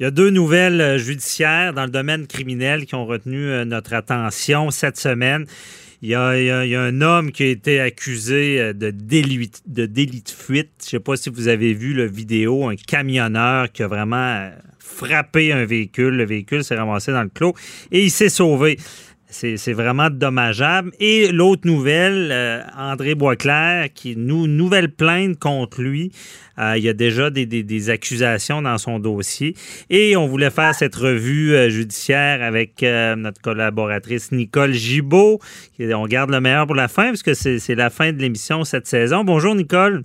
Il y a deux nouvelles euh, judiciaires dans le domaine criminel qui ont retenu euh, notre attention cette semaine. Il y, a, un homme qui a été accusé euh, de délit de, délit de fuite. Je ne sais pas si vous avez vu la vidéo, un camionneur qui a vraiment frappé un véhicule. Le véhicule s'est ramassé dans le clos et il s'est sauvé. C'est vraiment dommageable. Et l'autre nouvelle, euh, André Boisclair, qui nous nouvelle plainte contre lui. Euh, il y a déjà des, accusations dans son dossier. Et on voulait faire cette revue euh, judiciaire avec notre collaboratrice Nicole Gibault. On garde le meilleur pour la fin, puisque c'est la fin de l'émission cette saison. Bonjour, Nicole.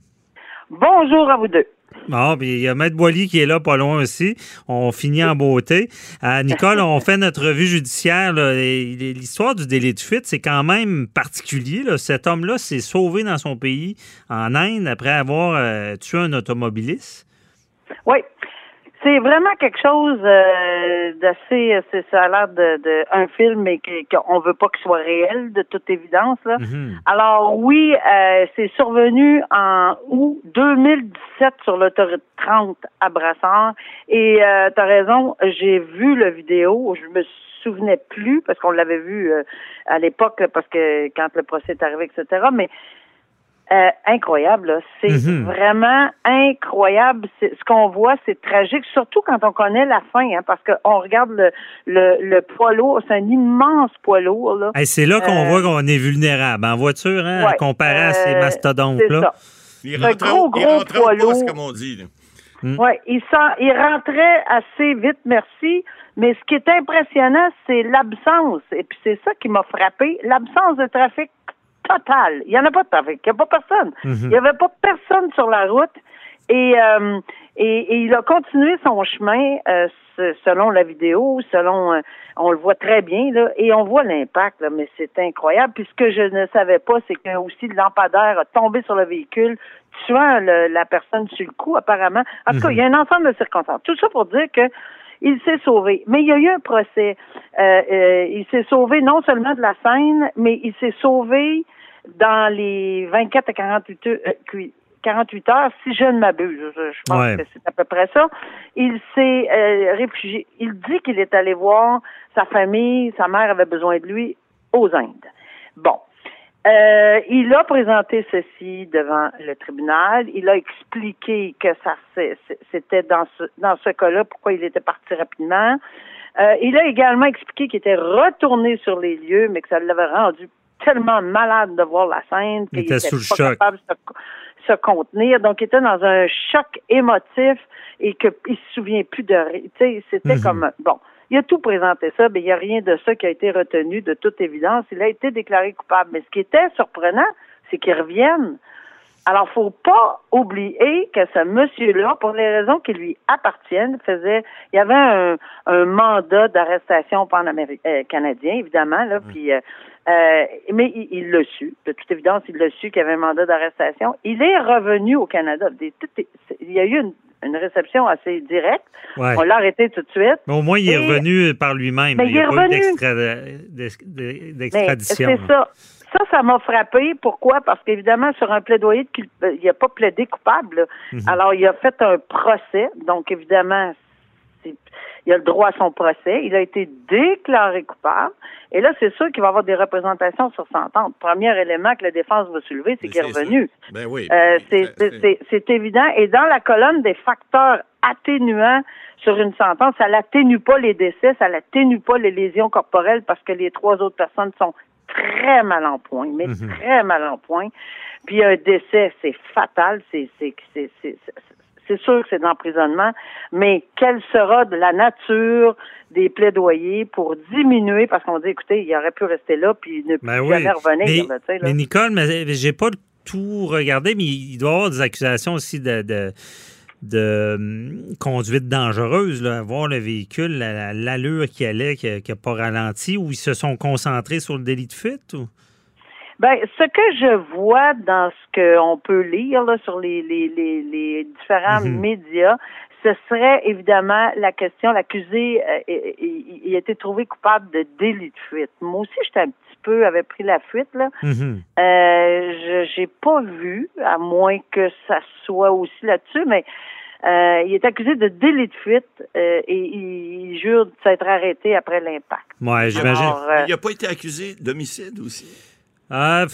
Bonjour à vous deux. Bon, puis il y a Maître Boily qui est là pas loin aussi. On finit en beauté. Euh, Nicole, on fait notre revue judiciaire. L'histoire du délit de fuite, c'est quand même particulier. Cet homme-là s'est sauvé dans son pays, en Inde, après avoir euh, tué un automobiliste. Oui, c'est vraiment quelque chose euh, d'assez. Ça a l'air de, un film, mais qu'on veut pas qu'il soit réel, de toute évidence. Là. Mhm. Alors oui, euh, c'est survenu en août 2017 sur l'autoroute 30 à Brassard. Et euh, tu as raison, j'ai vu la vidéo. Je me souvenais plus parce qu'on l'avait vu euh, à l'époque parce que quand le procès est arrivé, etc. Mais euh, incroyable. C'est mhm. vraiment incroyable. Ce qu'on voit, c'est tragique, surtout quand on connaît la fin, hein, parce qu'on regarde le, le, le poids lourd. C'est un immense poids lourd. Là. c'est là qu'on euh, voit qu'on est vulnérable en voiture, hein, comparé à ces euh, mastodontes-là. Il un gros, gros poids lourd. comme on dit. Hmm. Oui, il, il rentrait assez vite, merci. Mais ce qui est impressionnant, c'est l'absence. Et puis c'est ça qui m'a frappé, l'absence de trafic total. Il n'y en a pas de trafic. Il n'y a pas personne. Mhm. Il n'y avait pas personne sur la route. Et, euh, et, il a continué son chemin euh, selon la vidéo, selon euh, on le voit très bien là, et on voit l'impact, mais c'est incroyable. Puis ce que je ne savais pas, c'est que aussi le lampadaire a tombé sur le véhicule, tuant la personne sur le coup, apparemment. En tout cas, il y a un ensemble de circonstances. Tout ça pour dire que il s'est sauvé. Mais il y a eu un procès. il s'est sauvé non seulement de la scène, mais il s'est sauvé dans les 24 à 48 heures, 48 heures, si je ne m'abuse, je, pense que c'est à peu près ça, il s'est euh, réfugié. Il dit qu'il est allé voir sa famille, sa mère avait besoin de lui aux Indes. Bon. Euh, il a présenté ceci devant le tribunal. Il a expliqué que ça c'était dans ce dans ce cas-là pourquoi il était parti rapidement. Euh, il a également expliqué qu'il était retourné sur les lieux, mais que ça l'avait rendu tellement malade de voir la scène qu'il était, pas capable de se, contenir. Donc, il était dans un choc émotif et qu'il ne se souvient plus de rien. C'était mhm. comme bon. Il a tout présenté ça, mais il n'y a rien de ça qui a été retenu de toute évidence. Il a été déclaré coupable. Mais ce qui était surprenant, c'est qu'il revienne. Alors, faut pas oublier que ce monsieur-là, pour les raisons qui lui appartiennent, faisait, il y avait un, mandat d'arrestation pan-canadien, euh, évidemment, là, puis euh, euh, mais il l'a su. De toute évidence, il l'a su qu'il y avait un mandat d'arrestation. Il est revenu au Canada. Il y a eu une, réception assez directe. On l'a arrêté tout de suite. Mais au moins, il est revenu par lui-même. Mais il, n'y a pas d'extradition. C'est ça. Ça, ça m'a frappé. Pourquoi? Parce qu'évidemment, sur un plaidoyer, il n'a pas plaidé coupable. Mhm. Alors, il a fait un procès. Donc, évidemment, il a le droit à son procès. Il a été déclaré coupable. Et là, c'est sûr qu'il va avoir des représentations sur sentence. Premier élément que la défense va soulever, c'est qu'il est revenu. Ben oui. Euh, c'est évident. Et dans la colonne des facteurs atténuants sur une sentence, ça n'atténue pas les décès, ça n'atténue pas les lésions corporelles parce que les trois autres personnes sont très mal en point, mais mhm. très mal en point. Puis un décès, c'est fatal, c'est c'est sûr que c'est de l'emprisonnement, mais quelle sera de la nature des plaidoyers pour diminuer, parce qu'on dit, écoutez, il aurait pu rester là, puis ne plus ben jamais revenir. Mais, Nicole, mais j'ai pas tout regardé, mais il doit y avoir des accusations aussi de, de, hum, conduite dangereuse, là, voir le véhicule, l'allure qui allait, qui n'a pas ralenti, ou ils se sont concentrés sur le délit de fuite? Ou? Ben, ce que je vois dans ce qu'on peut lire là, sur les, les, les, les différents mhm. médias, ce serait évidemment la question, l'accusé, euh, il, a été trouvé coupable de délit de fuite. Moi aussi, j'étais un petit peu, avait pris la fuite, là. Mhm. euh, je j'ai pas vu, à moins que ça soit aussi là-dessus, mais Euh, il est accusé de délit de fuite et il jure de s'être arrêté après l'impact. Ouais, j'imagine. il n'a pas été accusé d'homicide aussi? Ah,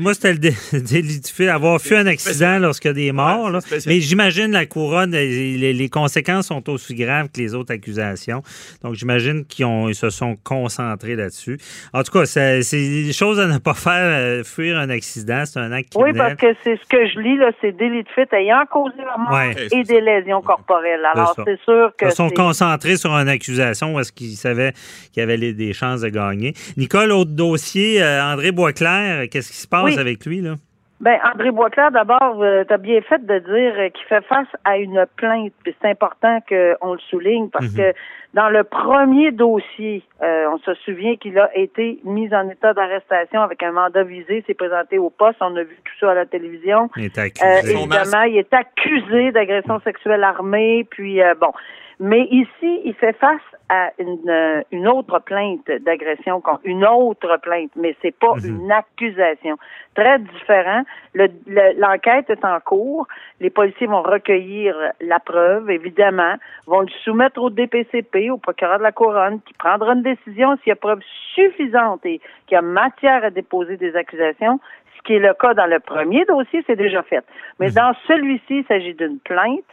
moi, c'était le délit de fait, avoir fait un accident lorsqu'il y a des morts. Mais j'imagine la couronne, les, conséquences sont aussi graves que les autres accusations. Donc, j'imagine qu'ils se sont concentrés là-dessus. En tout cas, c'est des choses à ne pas faire, euh, fuir un accident. C'est un acte Oui, parce que c'est ce que je lis, là, c'est délit de fait ayant causé la mort et des lésions corporelles. Alors, c'est sûr que. Ils se sont concentrés sur une accusation parce qu'ils savaient qu'il y avait des chances de gagner. Nicole, autre dossier, euh, André Boisclair, qu'est-ce qui se passe avec lui, là? Ben, André Boisclair, d'abord, euh, tu as bien fait de dire qu'il fait face à une plainte. c'est important qu'on le souligne parce mhm. que dans le premier dossier, euh, on se souvient qu'il a été mis en état d'arrestation avec un mandat visé, s'est présenté au poste, on a vu tout ça à la télévision. Il est accusé. évidemment, il est accusé d'agression sexuelle armée, puis bon. Mais ici, il fait face à une, euh, une autre plainte d'agression, une autre plainte, mais c'est pas mhm. une accusation. Très différent. L'enquête est en cours. Les policiers vont recueillir la preuve, évidemment, vont le soumettre au DPCP, au procureur de la couronne, qui prendra une décision s'il y a preuve suffisante et qu'il y a matière à déposer des accusations. Ce qui est le cas dans le premier dossier, c'est déjà fait. Mais dans celui-ci, il s'agit d'une plainte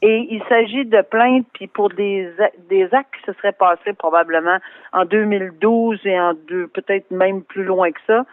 et il s'agit de plaintes, puis pour des, des actes qui se seraient passés probablement en 2012 et en deux, peut-être même plus loin que ça,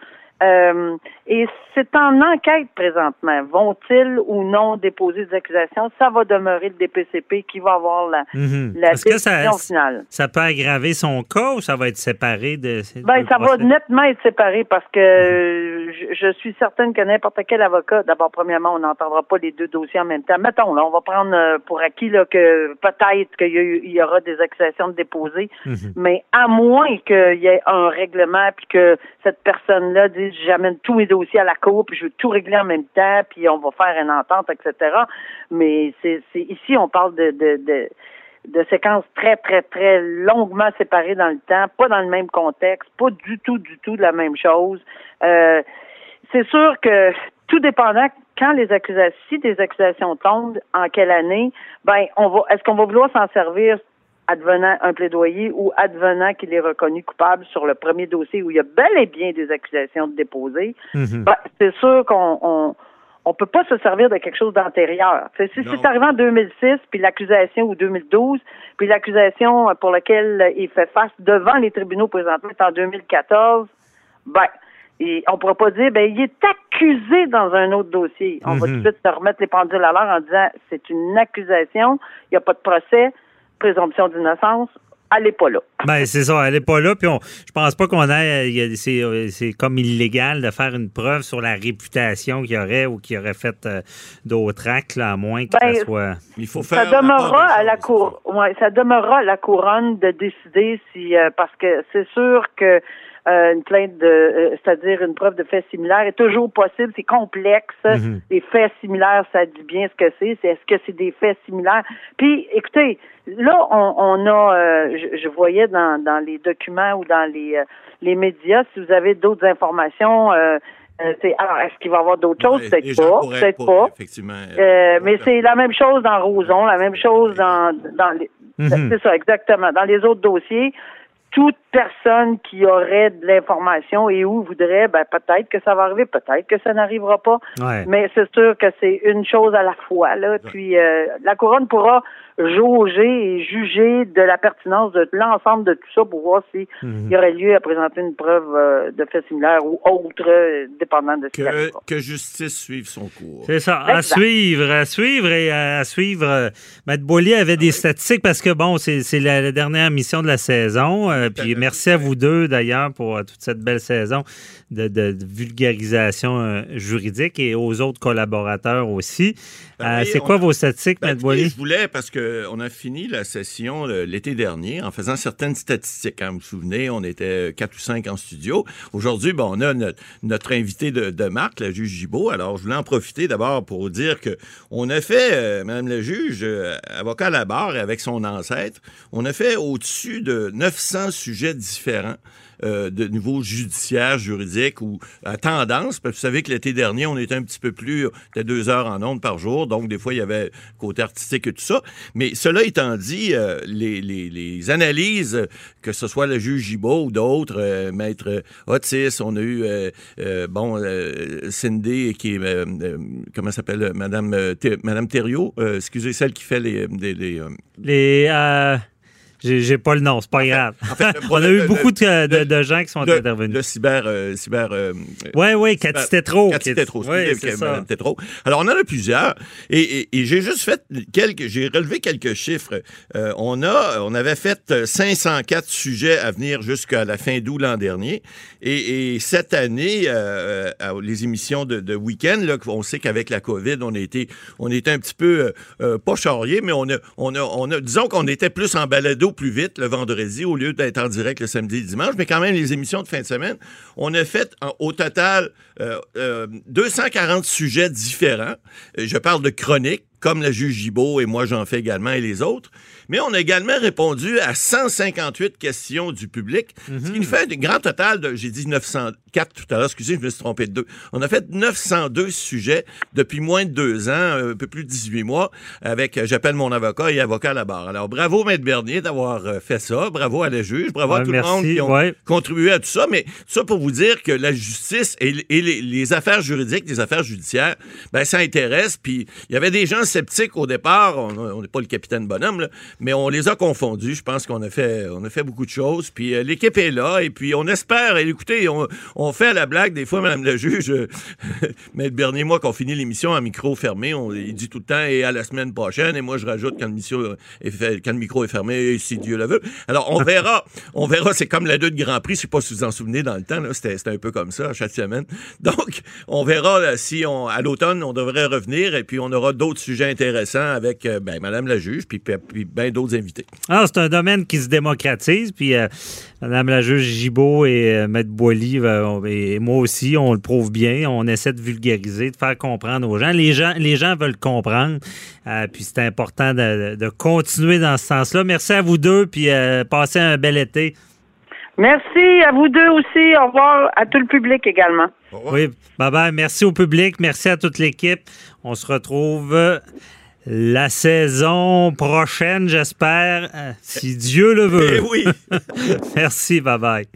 euh, et c'est en enquête présentement. Vont-ils ou non déposer des accusations? Ça va demeurer le DPCP qui va avoir la, mhm. décision ça, finale. Ça peut aggraver son cas ou ça va être séparé de. Ben, ça va nettement être séparé parce que je, suis certaine que n'importe quel avocat, d'abord, premièrement, on n'entendra pas les deux dossiers en même temps. Mettons, là, on va prendre euh, pour acquis là, que peut-être qu'il y, aura des accusations de déposer, mhm. mais à moins qu'il y ait un règlement puis que cette personne-là dise j'amène tous mes dossiers à la cour, puis je veux tout régler en même temps, puis on va faire une entente, etc. Mais c'est ici, on parle de, de, de, séquences très, très, très longuement séparées dans le temps, pas dans le même contexte, pas du tout, du tout de la même chose. Euh, c'est sûr que tout dépendant quand les accusations, si des accusations tombent, en quelle année, ben on va est-ce qu'on va vouloir s'en servir advenant un plaidoyer ou advenant qu'il est reconnu coupable sur le premier dossier où il y a bel et bien des accusations de déposer, mhm. ben, c'est sûr qu'on on, on peut pas se servir de quelque chose d'antérieur. Si c'est arrivé en 2006, puis l'accusation ou 2012, puis l'accusation pour laquelle il fait face devant les tribunaux présentement est en 2014, ben et on pourra pas dire ben il est accusé dans un autre dossier. On va mhm. tout de suite se remettre les pendules à l'heure en disant c'est une accusation, il n'y a pas de procès, présomption d'innocence, elle n'est pas là. Ben, c'est ça, elle n'est pas là. Puis on, je pense pas qu'on ait. C'est comme illégal de faire une preuve sur la réputation qu'il y aurait ou qu'il aurait fait euh, d'autres actes, à moins que ça ben, soit. Il faut faire. Ça demeurera à la cour. Ouais, ça demeurera à la couronne de décider si. Euh, parce que c'est sûr que euh, une plainte de, euh, c'est-à-dire une preuve de fait similaire est toujours possible. C'est complexe. Mhm. Les faits similaires, ça dit bien ce que c'est. C'est est-ce que c'est des faits similaires? Puis, écoutez, là, on, on a, euh, je, voyais dans, dans les documents ou dans les les médias, si vous avez d'autres informations. Euh, alors, est-ce qu'il va y avoir d'autres choses? Peut-être pas. Peut-être pas. Effectivement, mais c'est la même chose dans Roson, la même chose dans, dans les. Mhm. C'est ça, exactement. Dans les autres dossiers, toute personne qui aurait de l'information et où voudrait, ben peut-être que ça va arriver, peut-être que ça n'arrivera pas. Mais c'est sûr que c'est une chose à la fois. Là. Puis euh, la couronne pourra jauger et juger de la pertinence de l'ensemble de tout ça pour voir s'il mhm. y aurait lieu à présenter une preuve euh, de fait similaire ou autre, euh, dépendant de ce que, que justice suive son cours. C'est ça, à suivre, à suivre et à, suivre. Euh, Maître Bollier avait des statistiques parce que, bon, c'est la, dernière mission de la saison. puis merci à vous deux, d'ailleurs, pour toute cette belle saison de, vulgarisation juridique et aux autres collaborateurs aussi. Ben c'est quoi vos statistiques, ben, Maître Bollier? Je voulais, parce que on a fini la session l'été dernier en faisant certaines statistiques. Hein. Vous vous souvenez, on était quatre ou cinq en studio. Aujourd'hui, bon, on a notre, invité de, marque, la juge Gibault. Alors, je voulais en profiter d'abord pour dire que on a fait, Madame la juge, avocat à la barre avec son ancêtre, on a fait au-dessus de 900 sujets différents euh, de niveau judiciaire, juridique ou à tendance. Parce que vous savez que l'été dernier, on était un petit peu plus, c'était deux heures en ondes par jour, donc des fois, il y avait côté artistique et tout ça. Mais cela étant dit, euh, les, analyses, que ce soit le juge Gibault ou d'autres, euh, maître Otis, on a eu, bon, Cindy, qui est, comment s'appelle, Madame, Madame Thériault, excusez, celle qui fait les, les j'ai pas le nom, c'est pas grave. On a eu beaucoup de, de, gens qui sont intervenus. Le cyber. Euh, cyber euh, oui, oui, Cathy Tétro. Cathy Tétro, Tétro. Alors, on en a plusieurs. Et, et, j'ai juste fait quelques. J'ai relevé quelques chiffres. Euh, on, a, on avait fait 504 sujets à venir jusqu'à la fin d'août l'an dernier. Et, cette année, les émissions de, week-end, on sait qu'avec la COVID, on été, on était un petit peu, pas charriés, mais on a, on a, on a disons qu'on était plus en balado plus vite le vendredi au lieu d'être en direct le samedi et le dimanche. Mais quand même, les émissions de fin de semaine, on a fait au total 240 euh, euh, sujets différents. Je parle de chroniques, comme le juge Gibault et moi j'en fais également et les autres. Mais on a également répondu à 158 questions du public, ce qui nous fait un grand total de, j'ai dit 904 tout à l'heure, excusez, je me suis trompé de deux. On a fait 902 sujets depuis moins de deux ans, un peu plus de 18 mois, avec J'appelle mon avocat et avocat à la barre. Alors, bravo, Maître Bernier, d'avoir euh, fait ça. Bravo à la juge. Bravo à tout le monde qui ont contribué à tout ça. Mais ça pour vous dire que la justice et, les, affaires juridiques, les affaires judiciaires, ben, ça intéresse. Puis, il y avait des gens sceptiques au départ. On n'est pas le capitaine bonhomme, là, mais on les a confondus. Je pense qu'on a fait, on a fait beaucoup de choses. Puis euh, l'équipe est là, et puis on espère. Et écoutez, on, fait la blague des fois, Madame le juge, mais le dernier mois qu'on finit l'émission en micro fermé, on il dit tout le temps et à la semaine prochaine. Et moi, je rajoute quand le, micro est fermé, si Dieu le veut. Alors on verra, on verra. C'est comme la deux de Grand Prix. Je sais pas si vous en souvenez dans le temps. C'était un peu comme ça chaque semaine. Donc on verra si on, à l'automne on devrait revenir et puis on aura d'autres sujets intéressants avec euh, ben, Madame la juge puis, puis ben d'autres invités. Ah, c'est un domaine qui se démocratise. Puis euh, Madame la juge Gibault et euh, Maître Boily euh, et moi aussi, on le prouve bien. On essaie de vulgariser, de faire comprendre aux gens. Les gens, les gens veulent comprendre. puis c'est important de, continuer dans ce sens-là. Merci à vous deux. Puis passez un bel été. Merci à vous deux aussi. Au revoir à tout le public également. Oui, bye bye. Merci au public. Merci à toute l'équipe. On se retrouve la saison prochaine, j'espère, euh, si Dieu le veut. Eh oui. Merci, bye bye.